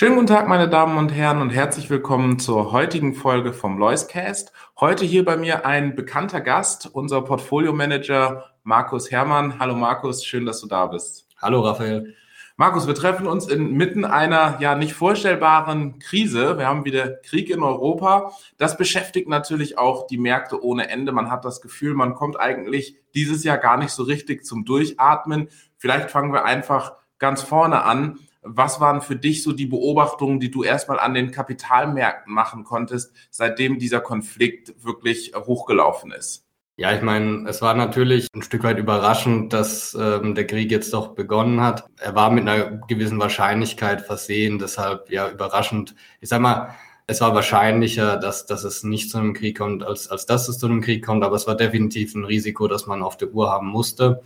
Schönen guten Tag, meine Damen und Herren, und herzlich willkommen zur heutigen Folge vom Loiscast. Heute hier bei mir ein bekannter Gast, unser Portfolio-Manager Markus Herrmann. Hallo Markus, schön, dass du da bist. Hallo Raphael. Markus, wir treffen uns inmitten einer ja nicht vorstellbaren Krise. Wir haben wieder Krieg in Europa. Das beschäftigt natürlich auch die Märkte ohne Ende. Man hat das Gefühl, man kommt eigentlich dieses Jahr gar nicht so richtig zum Durchatmen. Vielleicht fangen wir einfach ganz vorne an. Was waren für dich so die Beobachtungen, die du erstmal an den Kapitalmärkten machen konntest, seitdem dieser Konflikt wirklich hochgelaufen ist? Ja, ich meine, es war natürlich ein Stück weit überraschend, dass ähm, der Krieg jetzt doch begonnen hat. Er war mit einer gewissen Wahrscheinlichkeit versehen, deshalb ja überraschend. Ich sag mal, es war wahrscheinlicher, dass, dass es nicht zu einem Krieg kommt, als, als dass es zu einem Krieg kommt, aber es war definitiv ein Risiko, das man auf der Uhr haben musste.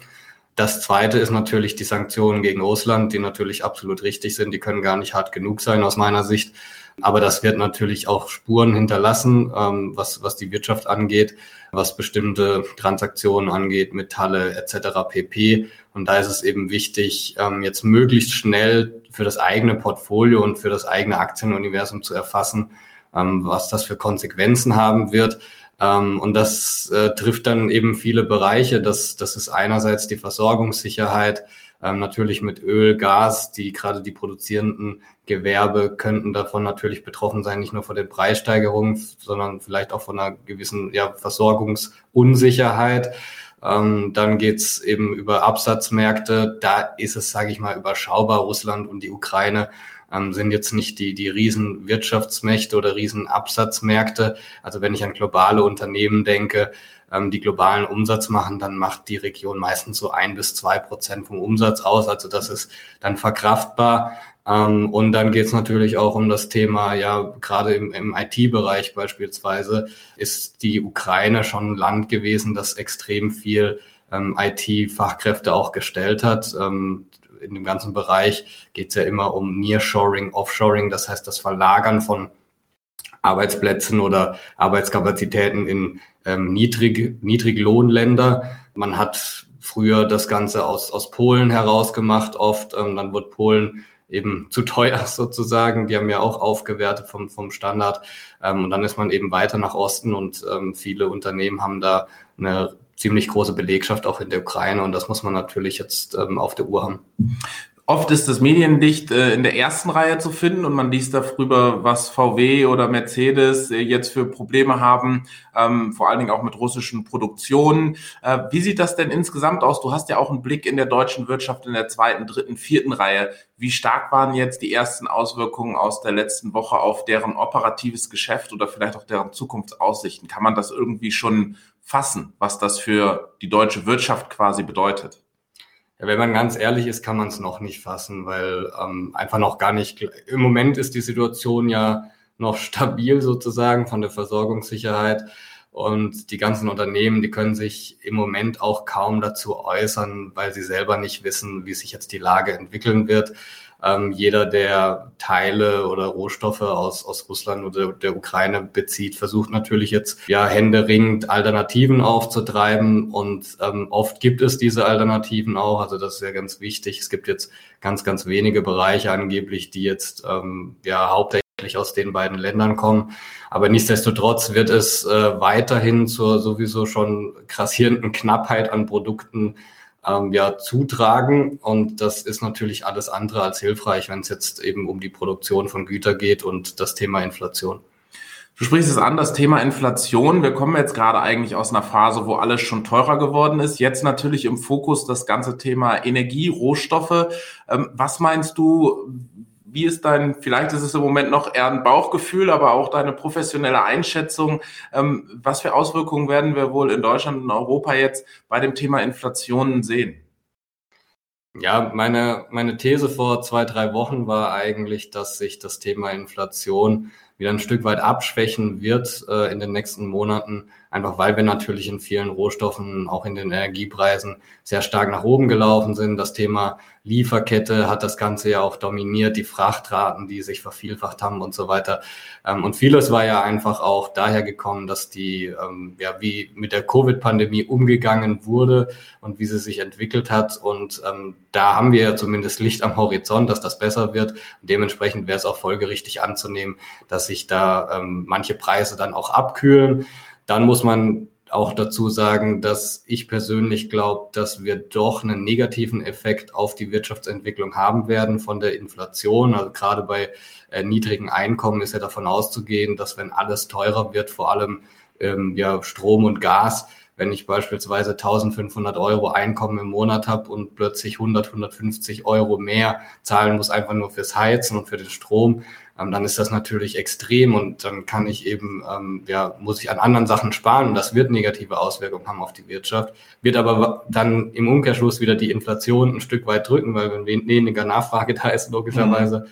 Das zweite ist natürlich die Sanktionen gegen Russland, die natürlich absolut richtig sind. Die können gar nicht hart genug sein aus meiner Sicht. Aber das wird natürlich auch Spuren hinterlassen, ähm, was, was die Wirtschaft angeht, was bestimmte Transaktionen angeht, Metalle etc. pp. Und da ist es eben wichtig, ähm, jetzt möglichst schnell für das eigene Portfolio und für das eigene Aktienuniversum zu erfassen, ähm, was das für Konsequenzen haben wird. Ähm, und das äh, trifft dann eben viele Bereiche. Das, das ist einerseits die Versorgungssicherheit, ähm, natürlich mit Öl, Gas, die gerade die produzierenden Gewerbe könnten davon natürlich betroffen sein, nicht nur von den Preissteigerungen, sondern vielleicht auch von einer gewissen ja, Versorgungsunsicherheit. Ähm, dann geht's eben über Absatzmärkte. Da ist es, sage ich mal, überschaubar. Russland und die Ukraine ähm, sind jetzt nicht die, die riesen Wirtschaftsmächte oder riesen Absatzmärkte. Also wenn ich an globale Unternehmen denke, ähm, die globalen Umsatz machen, dann macht die Region meistens so ein bis zwei Prozent vom Umsatz aus. Also das ist dann verkraftbar. Ähm, und dann geht es natürlich auch um das Thema, ja, gerade im, im IT-Bereich beispielsweise ist die Ukraine schon ein Land gewesen, das extrem viel ähm, IT-Fachkräfte auch gestellt hat. In dem ganzen Bereich geht es ja immer um Nearshoring, Offshoring, das heißt das Verlagern von Arbeitsplätzen oder Arbeitskapazitäten in ähm, Niedrig, Niedriglohnländer. Man hat früher das Ganze aus, aus Polen herausgemacht, oft. Ähm, dann wird Polen eben zu teuer sozusagen. Die haben ja auch aufgewertet vom, vom Standard. Ähm, und dann ist man eben weiter nach Osten und ähm, viele Unternehmen haben da eine ziemlich große Belegschaft auch in der Ukraine und das muss man natürlich jetzt ähm, auf der Uhr haben. Oft ist das Mediendicht äh, in der ersten Reihe zu finden und man liest darüber, was VW oder Mercedes äh, jetzt für Probleme haben, ähm, vor allen Dingen auch mit russischen Produktionen. Äh, wie sieht das denn insgesamt aus? Du hast ja auch einen Blick in der deutschen Wirtschaft in der zweiten, dritten, vierten Reihe. Wie stark waren jetzt die ersten Auswirkungen aus der letzten Woche auf deren operatives Geschäft oder vielleicht auch deren Zukunftsaussichten? Kann man das irgendwie schon fassen, was das für die deutsche Wirtschaft quasi bedeutet? Wenn man ganz ehrlich ist, kann man es noch nicht fassen, weil ähm, einfach noch gar nicht. Im Moment ist die Situation ja noch stabil sozusagen von der Versorgungssicherheit. Und die ganzen Unternehmen, die können sich im Moment auch kaum dazu äußern, weil sie selber nicht wissen, wie sich jetzt die Lage entwickeln wird. Ähm, jeder, der Teile oder Rohstoffe aus, aus Russland oder der Ukraine bezieht, versucht natürlich jetzt ja händeringend Alternativen aufzutreiben. Und ähm, oft gibt es diese Alternativen auch. Also das ist ja ganz wichtig. Es gibt jetzt ganz, ganz wenige Bereiche angeblich, die jetzt ähm, ja hauptsächlich aus den beiden Ländern kommen. Aber nichtsdestotrotz wird es äh, weiterhin zur sowieso schon krassierenden Knappheit an Produkten ähm, ja zutragen. Und das ist natürlich alles andere als hilfreich, wenn es jetzt eben um die Produktion von Gütern geht und das Thema Inflation. Du sprichst es an, das Thema Inflation. Wir kommen jetzt gerade eigentlich aus einer Phase, wo alles schon teurer geworden ist. Jetzt natürlich im Fokus das ganze Thema Energie, Rohstoffe. Ähm, was meinst du, wie ist dein, vielleicht ist es im Moment noch eher ein Bauchgefühl, aber auch deine professionelle Einschätzung? Ähm, was für Auswirkungen werden wir wohl in Deutschland und Europa jetzt bei dem Thema Inflation sehen? Ja, meine, meine These vor zwei, drei Wochen war eigentlich, dass sich das Thema Inflation wieder ein Stück weit abschwächen wird äh, in den nächsten Monaten, einfach weil wir natürlich in vielen Rohstoffen, auch in den Energiepreisen, sehr stark nach oben gelaufen sind. Das Thema Lieferkette hat das Ganze ja auch dominiert, die Frachtraten, die sich vervielfacht haben und so weiter. Ähm, und vieles war ja einfach auch daher gekommen, dass die, ähm, ja, wie mit der Covid-Pandemie umgegangen wurde und wie sie sich entwickelt hat. Und ähm, da haben wir ja zumindest Licht am Horizont, dass das besser wird. Und dementsprechend wäre es auch folgerichtig anzunehmen, dass sich da ähm, manche Preise dann auch abkühlen. Dann muss man auch dazu sagen, dass ich persönlich glaube, dass wir doch einen negativen Effekt auf die Wirtschaftsentwicklung haben werden von der Inflation. Also gerade bei äh, niedrigen Einkommen ist ja davon auszugehen, dass wenn alles teurer wird, vor allem ähm, ja Strom und Gas, wenn ich beispielsweise 1500 Euro Einkommen im Monat habe und plötzlich 100, 150 Euro mehr zahlen muss, einfach nur fürs Heizen und für den Strom, ähm, dann ist das natürlich extrem und dann kann ich eben, ähm, ja, muss ich an anderen Sachen sparen und das wird negative Auswirkungen haben auf die Wirtschaft, wird aber dann im Umkehrschluss wieder die Inflation ein Stück weit drücken, weil wenn weniger Nachfrage da ist, logischerweise,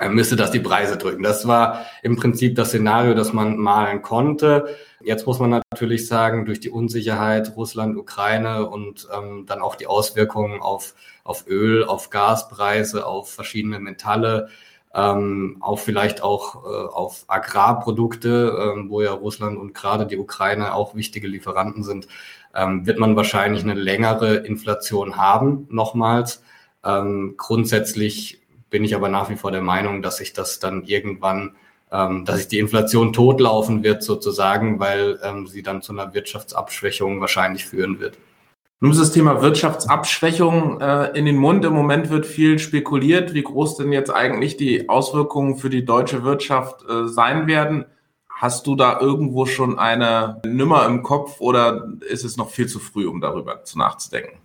mhm. müsste das die Preise drücken. Das war im Prinzip das Szenario, das man malen konnte. Jetzt muss man natürlich sagen, durch die Unsicherheit Russland, Ukraine und ähm, dann auch die Auswirkungen auf, auf Öl, auf Gaspreise, auf verschiedene Metalle, ähm, auch vielleicht auch äh, auf Agrarprodukte, ähm, wo ja Russland und gerade die Ukraine auch wichtige Lieferanten sind, ähm, wird man wahrscheinlich eine längere Inflation haben, nochmals. Ähm, grundsätzlich bin ich aber nach wie vor der Meinung, dass sich das dann irgendwann, ähm, dass sich die Inflation totlaufen wird sozusagen, weil ähm, sie dann zu einer Wirtschaftsabschwächung wahrscheinlich führen wird. Nun ist das Thema Wirtschaftsabschwächung äh, in den Mund. Im Moment wird viel spekuliert, wie groß denn jetzt eigentlich die Auswirkungen für die deutsche Wirtschaft äh, sein werden. Hast du da irgendwo schon eine Nummer im Kopf oder ist es noch viel zu früh, um darüber zu nachzudenken?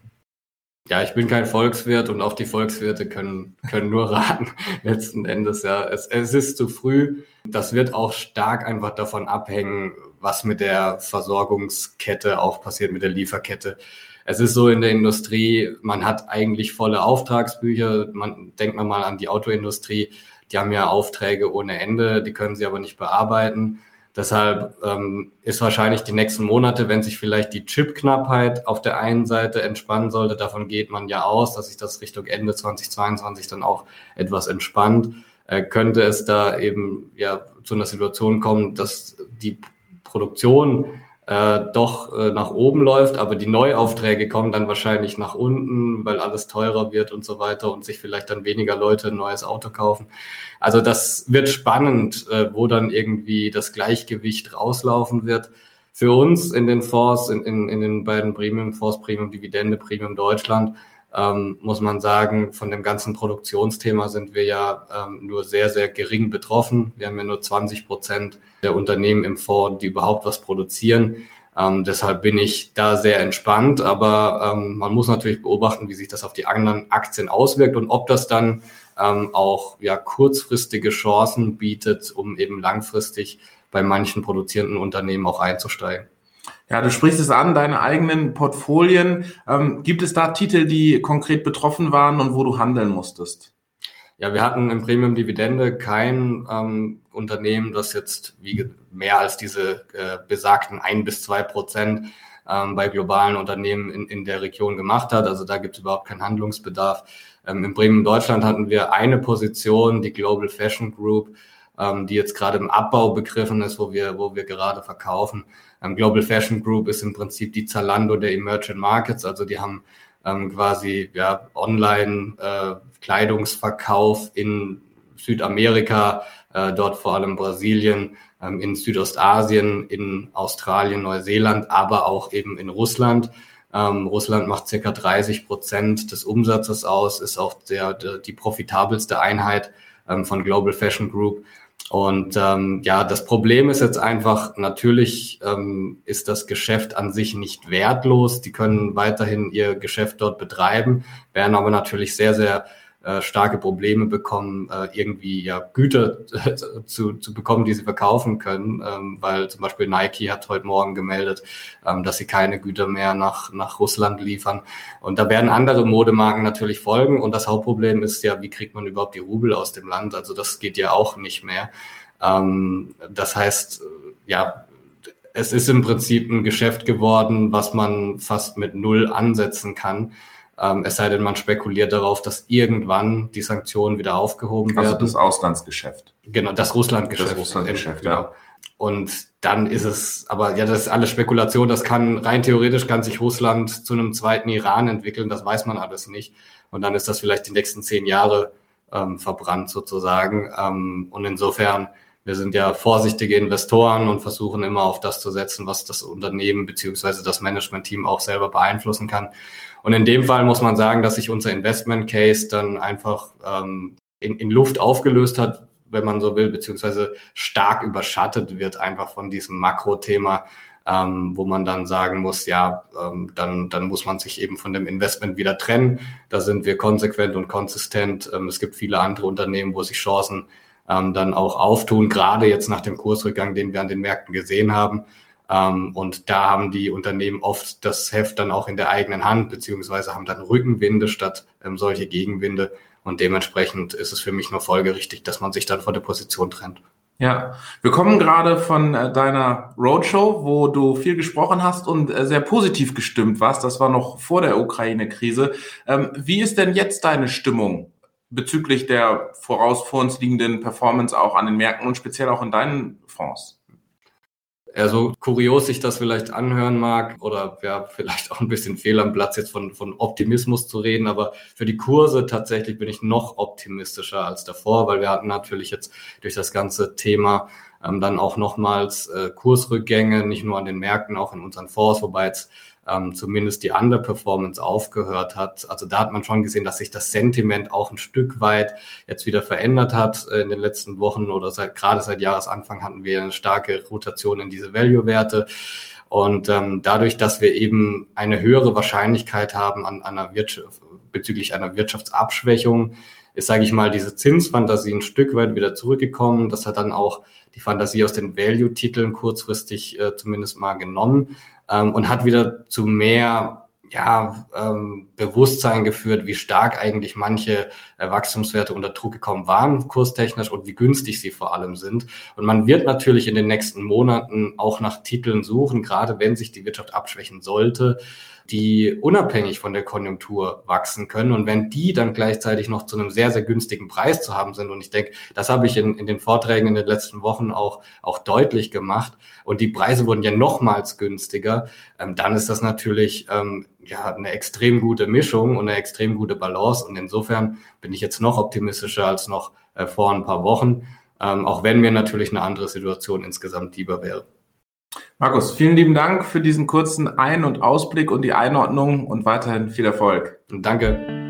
Ja, ich bin kein Volkswirt und auch die Volkswirte können, können nur raten, letzten Endes. Ja, es, es ist zu früh. Das wird auch stark einfach davon abhängen, was mit der Versorgungskette auch passiert, mit der Lieferkette es ist so in der Industrie, man hat eigentlich volle Auftragsbücher. Man denkt man mal an die Autoindustrie, die haben ja Aufträge ohne Ende, die können sie aber nicht bearbeiten. Deshalb ähm, ist wahrscheinlich die nächsten Monate, wenn sich vielleicht die Chipknappheit auf der einen Seite entspannen sollte, davon geht man ja aus, dass sich das Richtung Ende 2022 dann auch etwas entspannt, äh, könnte es da eben ja zu einer Situation kommen, dass die Produktion äh, doch äh, nach oben läuft, aber die Neuaufträge kommen dann wahrscheinlich nach unten, weil alles teurer wird und so weiter und sich vielleicht dann weniger Leute ein neues Auto kaufen. Also das wird spannend, äh, wo dann irgendwie das Gleichgewicht rauslaufen wird. Für uns in den Fonds, in, in, in den beiden Premium-Fonds, Premium Dividende, Premium Deutschland, ähm, muss man sagen, von dem ganzen Produktionsthema sind wir ja ähm, nur sehr, sehr gering betroffen. Wir haben ja nur 20 Prozent der Unternehmen im Fonds, die überhaupt was produzieren. Ähm, deshalb bin ich da sehr entspannt, aber ähm, man muss natürlich beobachten, wie sich das auf die anderen Aktien auswirkt und ob das dann ähm, auch ja kurzfristige Chancen bietet, um eben langfristig bei manchen produzierenden Unternehmen auch einzusteigen. Ja, du sprichst es an, deine eigenen Portfolien. Ähm, gibt es da Titel, die konkret betroffen waren und wo du handeln musstest? Ja, wir hatten im Premium Dividende kein ähm, Unternehmen, das jetzt wie mehr als diese äh, besagten ein bis zwei Prozent ähm, bei globalen Unternehmen in, in der Region gemacht hat. Also da gibt es überhaupt keinen Handlungsbedarf. Ähm, Im Premium Deutschland hatten wir eine Position, die Global Fashion Group, ähm, die jetzt gerade im Abbau begriffen ist, wo wir, wo wir gerade verkaufen. Ähm, Global Fashion Group ist im Prinzip die Zalando der Emerging Markets, also die haben ähm, quasi ja, online äh, in Südamerika, äh, dort vor allem Brasilien, ähm, in Südostasien, in Australien, Neuseeland, aber auch eben in Russland. Ähm, Russland macht circa 30 Prozent des Umsatzes aus, ist auch der, der die profitabelste Einheit ähm, von Global Fashion Group. Und ähm, ja, das Problem ist jetzt einfach, natürlich ähm, ist das Geschäft an sich nicht wertlos. Die können weiterhin ihr Geschäft dort betreiben, werden aber natürlich sehr, sehr äh, starke Probleme bekommen, äh, irgendwie ja Güter zu, zu bekommen, die sie verkaufen können, ähm, weil zum Beispiel Nike hat heute Morgen gemeldet, ähm, dass sie keine Güter mehr nach, nach Russland liefern. Und da werden andere Modemarken natürlich folgen. Und das Hauptproblem ist ja, wie kriegt man überhaupt die Rubel aus dem Land? Also das geht ja auch nicht mehr. Ähm, das heißt, ja, es ist im Prinzip ein Geschäft geworden, was man fast mit Null ansetzen kann. Ähm, es sei denn, man spekuliert darauf, dass irgendwann die Sanktionen wieder aufgehoben also werden. Also das Auslandsgeschäft. Genau, das Russlandgeschäft. Das Russlandgeschäft, genau. ja. Und dann ist es, aber ja, das ist alles Spekulation. Das kann rein theoretisch kann sich Russland zu einem zweiten Iran entwickeln. Das weiß man alles nicht. Und dann ist das vielleicht die nächsten zehn Jahre ähm, verbrannt sozusagen. Ähm, und insofern wir sind ja vorsichtige Investoren und versuchen immer auf das zu setzen, was das Unternehmen beziehungsweise das Management-Team auch selber beeinflussen kann. Und in dem Fall muss man sagen, dass sich unser Investment Case dann einfach ähm, in, in Luft aufgelöst hat, wenn man so will, beziehungsweise stark überschattet wird einfach von diesem Makrothema, ähm, wo man dann sagen muss, ja, ähm, dann, dann muss man sich eben von dem Investment wieder trennen. Da sind wir konsequent und konsistent. Ähm, es gibt viele andere Unternehmen, wo sich Chancen ähm, dann auch auftun, gerade jetzt nach dem Kursrückgang, den wir an den Märkten gesehen haben. Ähm, und da haben die Unternehmen oft das Heft dann auch in der eigenen Hand, beziehungsweise haben dann Rückenwinde statt ähm, solche Gegenwinde. Und dementsprechend ist es für mich nur folgerichtig, dass man sich dann von der Position trennt. Ja, wir kommen gerade von äh, deiner Roadshow, wo du viel gesprochen hast und äh, sehr positiv gestimmt warst. Das war noch vor der Ukraine-Krise. Ähm, wie ist denn jetzt deine Stimmung bezüglich der voraus vor uns liegenden Performance auch an den Märkten und speziell auch in deinen Fonds? Also kurios sich das vielleicht anhören mag oder ja, vielleicht auch ein bisschen fehl am Platz jetzt von, von Optimismus zu reden, aber für die Kurse tatsächlich bin ich noch optimistischer als davor, weil wir hatten natürlich jetzt durch das ganze Thema ähm, dann auch nochmals äh, Kursrückgänge, nicht nur an den Märkten, auch in unseren Fonds, wobei jetzt ähm, zumindest die Underperformance aufgehört hat. Also da hat man schon gesehen, dass sich das Sentiment auch ein Stück weit jetzt wieder verändert hat äh, in den letzten Wochen oder seit gerade seit Jahresanfang hatten wir eine starke Rotation in diese Value-Werte. Und ähm, dadurch, dass wir eben eine höhere Wahrscheinlichkeit haben an, an einer Wirtschaft, bezüglich einer Wirtschaftsabschwächung, ist, sage ich mal, diese Zinsfantasie ein Stück weit wieder zurückgekommen. Das hat dann auch die Fantasie aus den Value-Titeln kurzfristig äh, zumindest mal genommen ähm, und hat wieder zu mehr ja, ähm, Bewusstsein geführt, wie stark eigentlich manche äh, Wachstumswerte unter Druck gekommen waren, kurstechnisch und wie günstig sie vor allem sind. Und man wird natürlich in den nächsten Monaten auch nach Titeln suchen, gerade wenn sich die Wirtschaft abschwächen sollte, die unabhängig von der Konjunktur wachsen können. Und wenn die dann gleichzeitig noch zu einem sehr, sehr günstigen Preis zu haben sind, und ich denke, das habe ich in, in den Vorträgen in den letzten Wochen auch, auch deutlich gemacht, und die Preise wurden ja nochmals günstiger, ähm, dann ist das natürlich ähm, ja eine extrem gute Mischung und eine extrem gute Balance. Und insofern bin ich jetzt noch optimistischer als noch äh, vor ein paar Wochen, ähm, auch wenn mir natürlich eine andere Situation insgesamt lieber wäre. Markus, vielen lieben Dank für diesen kurzen Ein- und Ausblick und die Einordnung und weiterhin viel Erfolg. Danke.